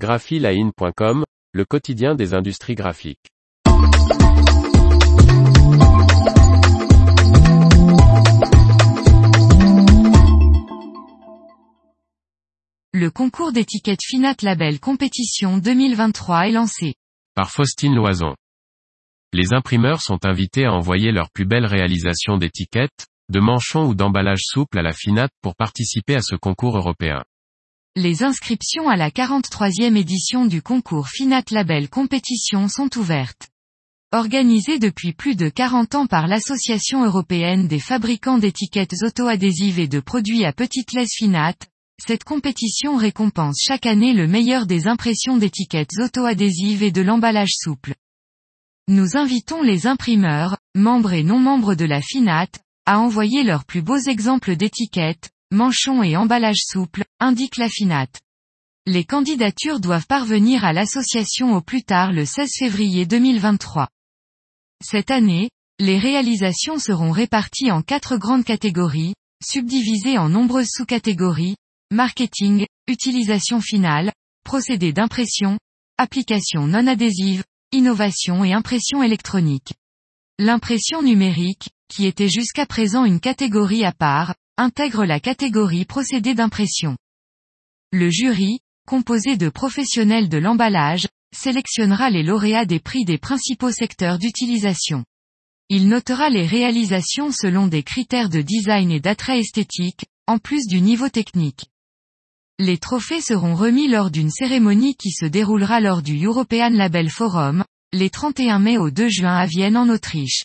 graphiline.com, le quotidien des industries graphiques. Le concours d'étiquettes Finat Label Compétition 2023 est lancé. Par Faustine Loison. Les imprimeurs sont invités à envoyer leurs plus belles réalisations d'étiquettes, de manchons ou d'emballage souple à la Finat pour participer à ce concours européen. Les inscriptions à la 43e édition du concours Finat Label Compétition sont ouvertes. Organisée depuis plus de 40 ans par l'Association européenne des fabricants d'étiquettes auto-adhésives et de produits à petite laisse Finat, cette compétition récompense chaque année le meilleur des impressions d'étiquettes auto-adhésives et de l'emballage souple. Nous invitons les imprimeurs, membres et non membres de la FINAT, à envoyer leurs plus beaux exemples d'étiquettes, manchons et emballages souples, indique la FINAT. Les candidatures doivent parvenir à l'association au plus tard le 16 février 2023. Cette année, les réalisations seront réparties en quatre grandes catégories, subdivisées en nombreuses sous-catégories, marketing, utilisation finale, procédé d'impression, application non adhésive, innovation et impression électronique. L'impression numérique, qui était jusqu'à présent une catégorie à part, intègre la catégorie procédé d'impression. Le jury, composé de professionnels de l'emballage, sélectionnera les lauréats des prix des principaux secteurs d'utilisation. Il notera les réalisations selon des critères de design et d'attrait esthétique, en plus du niveau technique. Les trophées seront remis lors d'une cérémonie qui se déroulera lors du European Label Forum, les 31 mai au 2 juin à Vienne en Autriche.